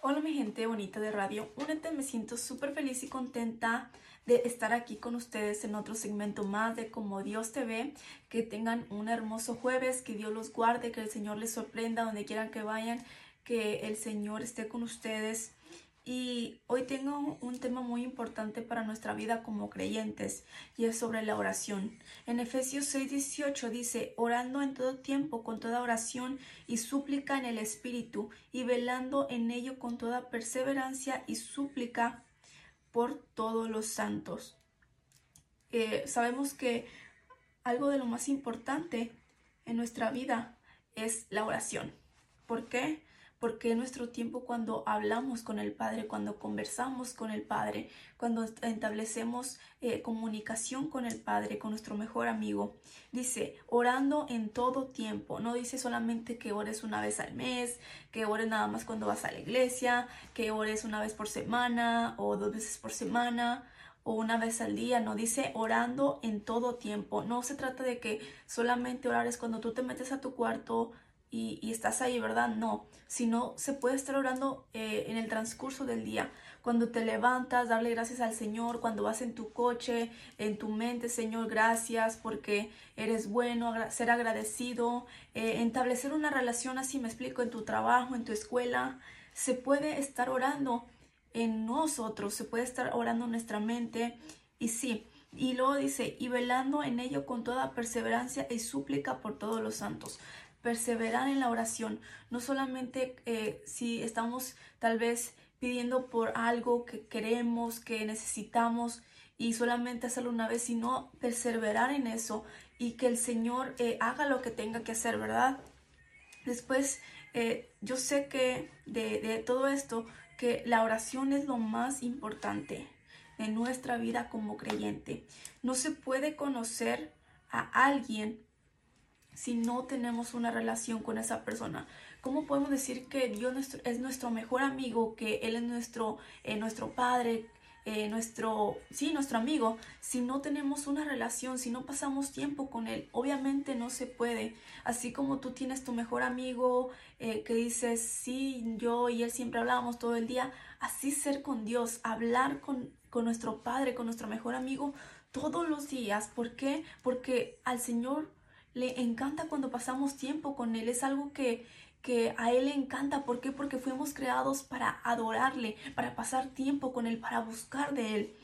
Hola mi gente bonita de radio, únete, me siento súper feliz y contenta de estar aquí con ustedes en otro segmento más de Como Dios te ve, que tengan un hermoso jueves, que Dios los guarde, que el Señor les sorprenda donde quieran que vayan, que el Señor esté con ustedes y hoy tengo un tema muy importante para nuestra vida como creyentes y es sobre la oración. En Efesios 6:18 dice, orando en todo tiempo con toda oración y súplica en el Espíritu y velando en ello con toda perseverancia y súplica por todos los santos. Eh, sabemos que algo de lo más importante en nuestra vida es la oración. ¿Por qué? Porque nuestro tiempo cuando hablamos con el Padre, cuando conversamos con el Padre, cuando establecemos eh, comunicación con el Padre, con nuestro mejor amigo, dice, orando en todo tiempo, no dice solamente que ores una vez al mes, que ores nada más cuando vas a la iglesia, que ores una vez por semana o dos veces por semana, o una vez al día, no dice orando en todo tiempo. No se trata de que solamente orar es cuando tú te metes a tu cuarto, y, estás ahí, ¿verdad? No, sino se puede estar orando eh, en el transcurso del día. Cuando te levantas, darle gracias al Señor, cuando vas en tu coche, en tu mente, Señor, gracias porque eres bueno, ser agradecido, eh, establecer una relación así, me explico, en tu trabajo, en tu escuela. Se puede estar orando en nosotros, se puede estar orando en nuestra mente y sí. Y luego dice, y velando en ello con toda perseverancia y súplica por todos los santos perseverar en la oración, no solamente eh, si estamos tal vez pidiendo por algo que queremos, que necesitamos y solamente hacerlo una vez, sino perseverar en eso y que el Señor eh, haga lo que tenga que hacer, ¿verdad? Después, eh, yo sé que de, de todo esto, que la oración es lo más importante en nuestra vida como creyente. No se puede conocer a alguien si no tenemos una relación con esa persona? ¿Cómo podemos decir que Dios es nuestro mejor amigo, que Él es nuestro, eh, nuestro padre, eh, nuestro, sí, nuestro amigo, si no tenemos una relación, si no pasamos tiempo con Él? Obviamente no se puede. Así como tú tienes tu mejor amigo eh, que dices, sí, yo y Él siempre hablábamos todo el día, así ser con Dios, hablar con, con nuestro Padre, con nuestro mejor amigo todos los días. ¿Por qué? Porque al Señor le encanta cuando pasamos tiempo con Él. Es algo que, que a Él le encanta. ¿Por qué? Porque fuimos creados para adorarle, para pasar tiempo con Él, para buscar de Él.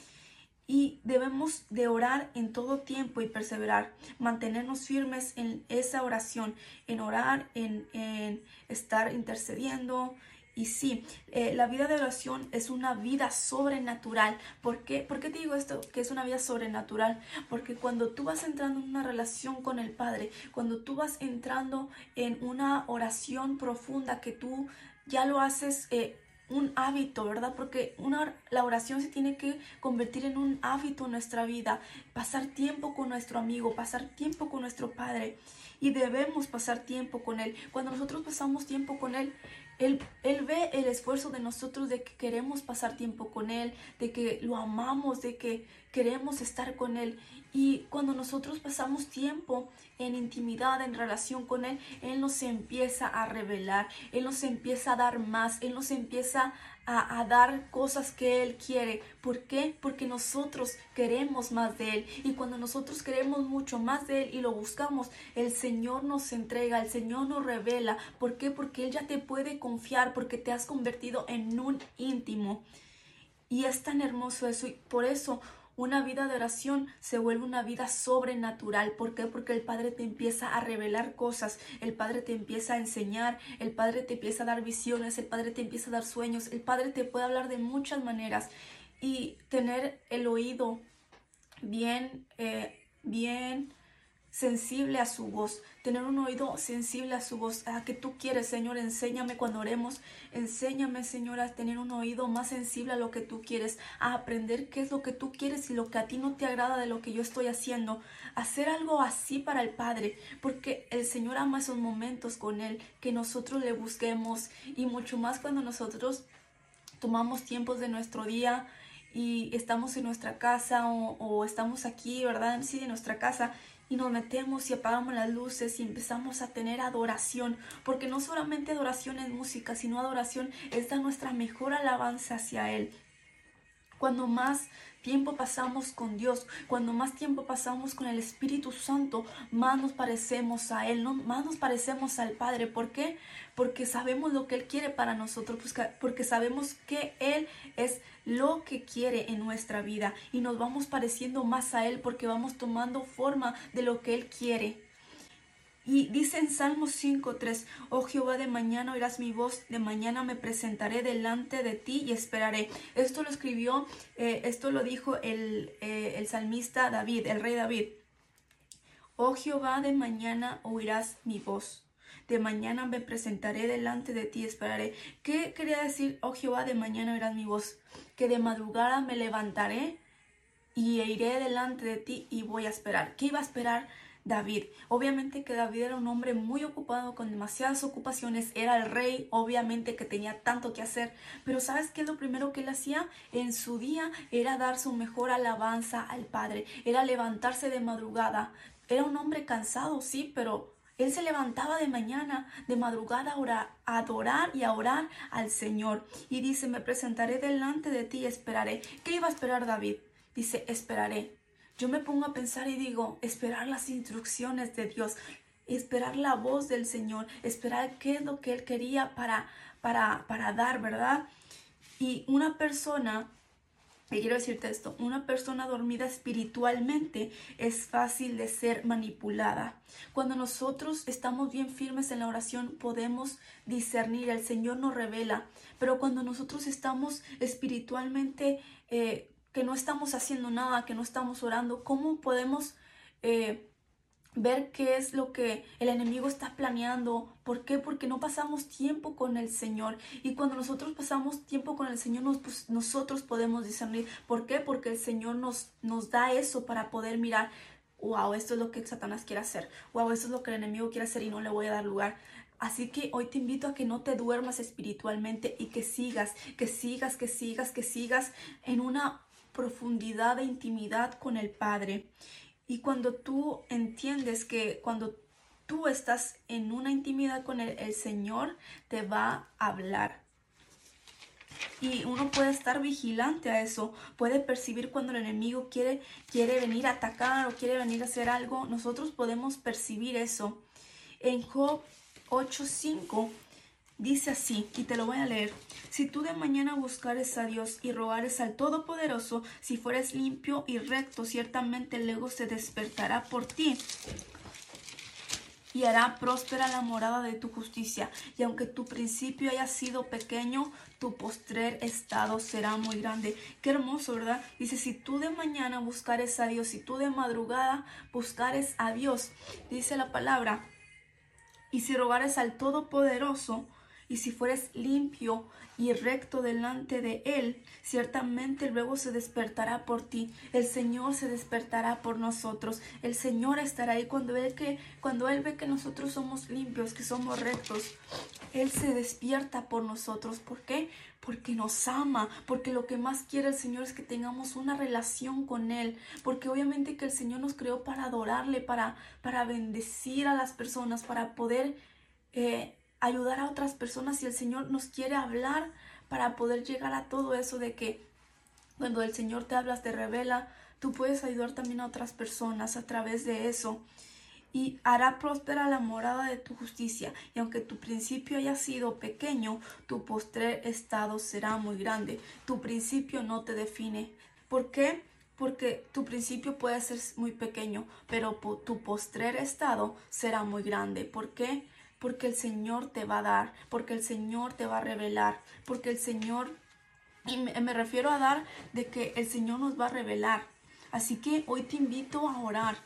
Y debemos de orar en todo tiempo y perseverar, mantenernos firmes en esa oración, en orar, en, en estar intercediendo, y sí, eh, la vida de oración es una vida sobrenatural. ¿Por qué? ¿Por qué te digo esto? Que es una vida sobrenatural. Porque cuando tú vas entrando en una relación con el Padre, cuando tú vas entrando en una oración profunda que tú ya lo haces eh, un hábito, ¿verdad? Porque una, la oración se tiene que convertir en un hábito en nuestra vida. Pasar tiempo con nuestro amigo, pasar tiempo con nuestro Padre. Y debemos pasar tiempo con Él. Cuando nosotros pasamos tiempo con Él, él, él, ve el esfuerzo de nosotros de que queremos pasar tiempo con Él, de que lo amamos, de que queremos estar con Él. Y cuando nosotros pasamos tiempo en intimidad, en relación con Él, Él nos empieza a revelar, Él nos empieza a dar más, Él nos empieza a, dar cosas que Él quiere. ¿Por qué? Porque nosotros queremos más de Él. Y cuando nosotros queremos mucho más de Él y lo buscamos, el Señor nos entrega, el Señor nos revela. ¿Por qué? Porque Él ya te puede confiar, porque te has convertido en un íntimo. Y es tan hermoso eso. Y por eso una vida de oración se vuelve una vida sobrenatural. ¿Por qué? Porque el Padre te empieza a revelar cosas, el Padre te empieza a enseñar, el Padre te empieza a dar visiones, el Padre te empieza a dar sueños, el Padre te puede hablar de muchas maneras y tener el oído bien, eh, bien sensible a su voz, tener un oído sensible a su voz, a que tú quieres, Señor, enséñame cuando oremos, enséñame, Señor, a tener un oído más sensible a lo que tú quieres, a aprender qué es lo que tú quieres y lo que a ti no te agrada de lo que yo estoy haciendo, hacer algo así para el Padre, porque el Señor ama esos momentos con Él, que nosotros le busquemos y mucho más cuando nosotros tomamos tiempos de nuestro día, y estamos en nuestra casa o, estamos aquí, ¿verdad? Sí, en nuestra casa y nos metemos y apagamos las luces y empezamos a tener adoración, porque no solamente adoración es música, sino adoración es dar nuestra mejor alabanza hacia Él. Cuando más tiempo pasamos con Dios, cuando más tiempo pasamos con el Espíritu Santo, más nos parecemos a Él, ¿no? más nos parecemos al Padre. ¿Por qué? Porque sabemos lo que Él quiere para nosotros, pues porque sabemos que Él es lo que quiere en nuestra vida y nos vamos pareciendo más a Él porque vamos tomando forma de lo que Él quiere. Y dice en Salmo 5.3, oh Jehová, de mañana oirás mi voz, de mañana me presentaré delante de ti y esperaré. Esto lo escribió, eh, esto lo dijo el, eh, el salmista David, el rey David. Oh Jehová, de mañana oirás mi voz. De mañana me presentaré delante de ti y esperaré. ¿Qué quería decir, oh Jehová, de mañana oirás mi voz? Que de madrugada me levantaré y iré delante de ti y voy a esperar. ¿Qué iba a esperar? David. Obviamente que David era un hombre muy ocupado con demasiadas ocupaciones, era el rey, obviamente que tenía tanto que hacer, pero ¿sabes qué lo primero que él hacía? En su día era dar su mejor alabanza al Padre, era levantarse de madrugada. Era un hombre cansado, sí, pero él se levantaba de mañana, de madrugada a, adorar y a orar al Señor. Y dice, me presentaré delante de ti y esperaré. ¿Qué iba a esperar David? Dice, esperaré yo me pongo a pensar y digo, esperar las instrucciones de Dios, esperar la voz del Señor, esperar qué es lo que Él quería para, para, para dar, ¿verdad? Y una persona, y quiero decirte esto, una persona dormida espiritualmente es fácil de ser manipulada. Cuando nosotros estamos bien firmes en la oración podemos discernir, el Señor nos revela, pero cuando nosotros estamos espiritualmente eh, estamos haciendo nada, que no estamos orando, ¿cómo podemos eh, ver qué es lo que el enemigo está planeando? ¿Por qué? Porque no pasamos tiempo con el Señor. Y cuando nosotros pasamos tiempo con el Señor, pues, nosotros podemos discernir. ¿Por qué? Porque el Señor nos, nos da eso para poder mirar. Wow, esto es lo que Satanás quiere hacer. Wow, esto es lo que el enemigo quiere hacer y no le voy a dar lugar. Así que hoy te invito a que no te duermas espiritualmente y que sigas, que sigas, que sigas, que sigas en una profundidad de intimidad con el Padre. Y cuando tú entiendes que cuando tú estás en una intimidad con el, el Señor, te va a hablar. Y uno puede estar vigilante a eso, puede percibir cuando el enemigo quiere, quiere venir a atacar o quiere venir a hacer algo. Nosotros podemos percibir eso. En Job 8.5 Dice así, y te lo voy a leer. Si tú de mañana buscares a Dios y rogares al Todopoderoso, si fueres limpio y recto, ciertamente luego se despertará por ti y hará próspera la morada de tu justicia. Y aunque tu principio haya sido pequeño, tu postrer estado será muy grande. Qué hermoso, ¿verdad? Dice, si tú de mañana buscares a Dios, si tú de madrugada buscares a Dios, dice la palabra, y si rogares al Todopoderoso, y si fueres limpio y recto delante de Él, ciertamente luego se despertará por ti. El Señor se despertará por nosotros. El Señor estará ahí cuando Él, que, cuando él ve que nosotros somos limpios, que somos rectos. Él se despierta por nosotros. ¿Por qué? Porque nos ama, porque lo que más quiere el Señor es que tengamos una relación con Él, porque obviamente que el Señor nos creó para adorarle, para, para bendecir a las personas, para poder eh, ayudar a otras personas y el Señor nos quiere hablar para poder llegar a todo eso de que cuando el Señor te hablas, te revela, tú puedes ayudar también a otras personas a través de eso. Y hará próspera la morada de tu justicia. Y aunque tu principio haya sido pequeño, tu postrer estado será muy grande. Tu principio no te define. ¿Por qué? Porque tu principio puede ser muy pequeño, pero tu postrer estado será muy grande. ¿Por qué? Porque el Señor te va a dar, porque el Señor te va a revelar, porque el Señor, y me, refiero a dar de que el Señor nos va a revelar. Así que hoy te invito a orar,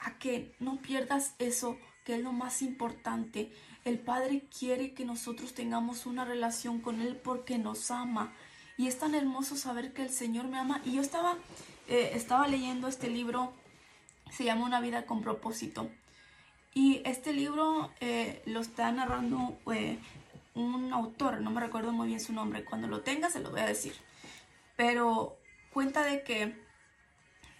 a que no pierdas eso que es lo más importante. El Padre quiere que nosotros tengamos una relación con Él porque nos ama. Y es tan hermoso saber que el Señor me ama. Y yo estaba, eh, estaba leyendo este libro, se llama Una vida con propósito. Y este libro eh, lo está narrando eh, un autor, no me recuerdo muy bien su nombre, cuando lo tenga se lo voy a decir. Pero cuenta de que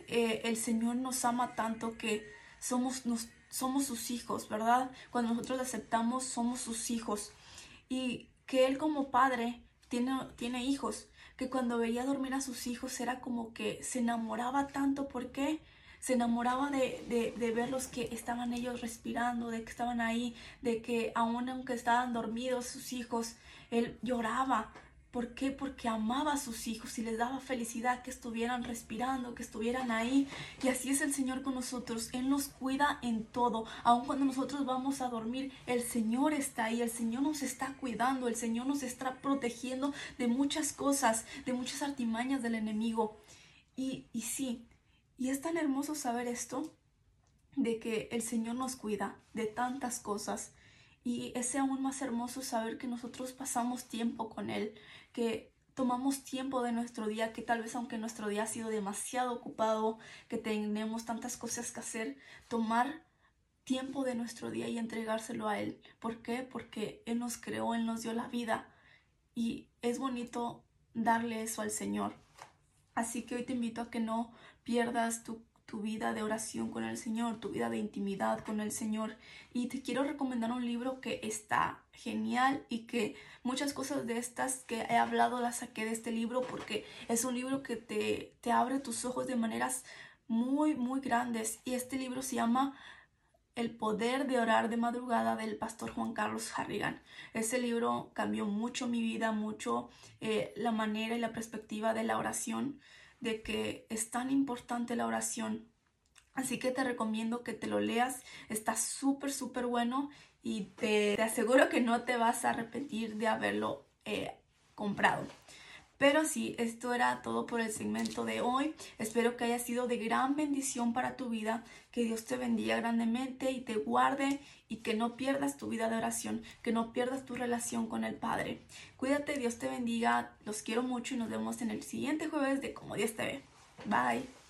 eh, el Señor nos ama tanto que somos, somos sus hijos, ¿verdad? Cuando nosotros le aceptamos, somos sus hijos. Y que Él como padre tiene, tiene hijos, que cuando veía dormir a sus hijos era como que se enamoraba tanto, ¿por qué? Se enamoraba de, de, de verlos que estaban ellos respirando, de que estaban ahí, de que aún aunque estaban dormidos sus hijos, él lloraba ¿Por qué? Porque amaba a sus hijos y les daba felicidad que estuvieran respirando, que estuvieran ahí. Y así es el Señor con nosotros. Él nos cuida en todo. Aun cuando nosotros vamos a dormir, el Señor está ahí. El Señor nos está cuidando. El Señor nos está protegiendo de muchas cosas, de muchas artimañas del enemigo. Y, y sí, y es tan hermoso saber esto, de que el Señor nos cuida de tantas cosas. Y es aún más hermoso saber que nosotros pasamos tiempo con Él, que tomamos tiempo de nuestro día, que tal vez aunque nuestro día ha sido demasiado ocupado, que tenemos tantas cosas que hacer, tomar tiempo de nuestro día y entregárselo a Él. ¿Por qué? Porque Él nos creó, Él nos dio la vida y es bonito darle eso al Señor. Así que hoy te invito a que no pierdas tu tu vida de oración con el Señor, tu vida de intimidad con el Señor. Y te quiero recomendar un libro que está genial y que muchas cosas de estas que he hablado las saqué de este libro porque es un libro que te, te abre tus ojos de maneras muy, muy grandes. Y este libro se llama el poder de orar de madrugada del pastor Juan Carlos Harrigan. Ese libro cambió mucho mi vida, mucho eh, la manera y la perspectiva de la oración de que es tan importante la oración. Así que te recomiendo que te lo leas. Está súper, súper bueno y te, aseguro que no te vas a arrepentir de haberlo eh, comprado. Pero sí, esto era todo por el segmento de hoy. Espero que haya sido de gran bendición para tu vida, que Dios te bendiga grandemente y te guarde y que no pierdas tu vida de oración, que no pierdas tu relación con el Padre. Cuídate, Dios te bendiga, los quiero mucho y nos vemos en el siguiente jueves de Como Dios te ve. Bye.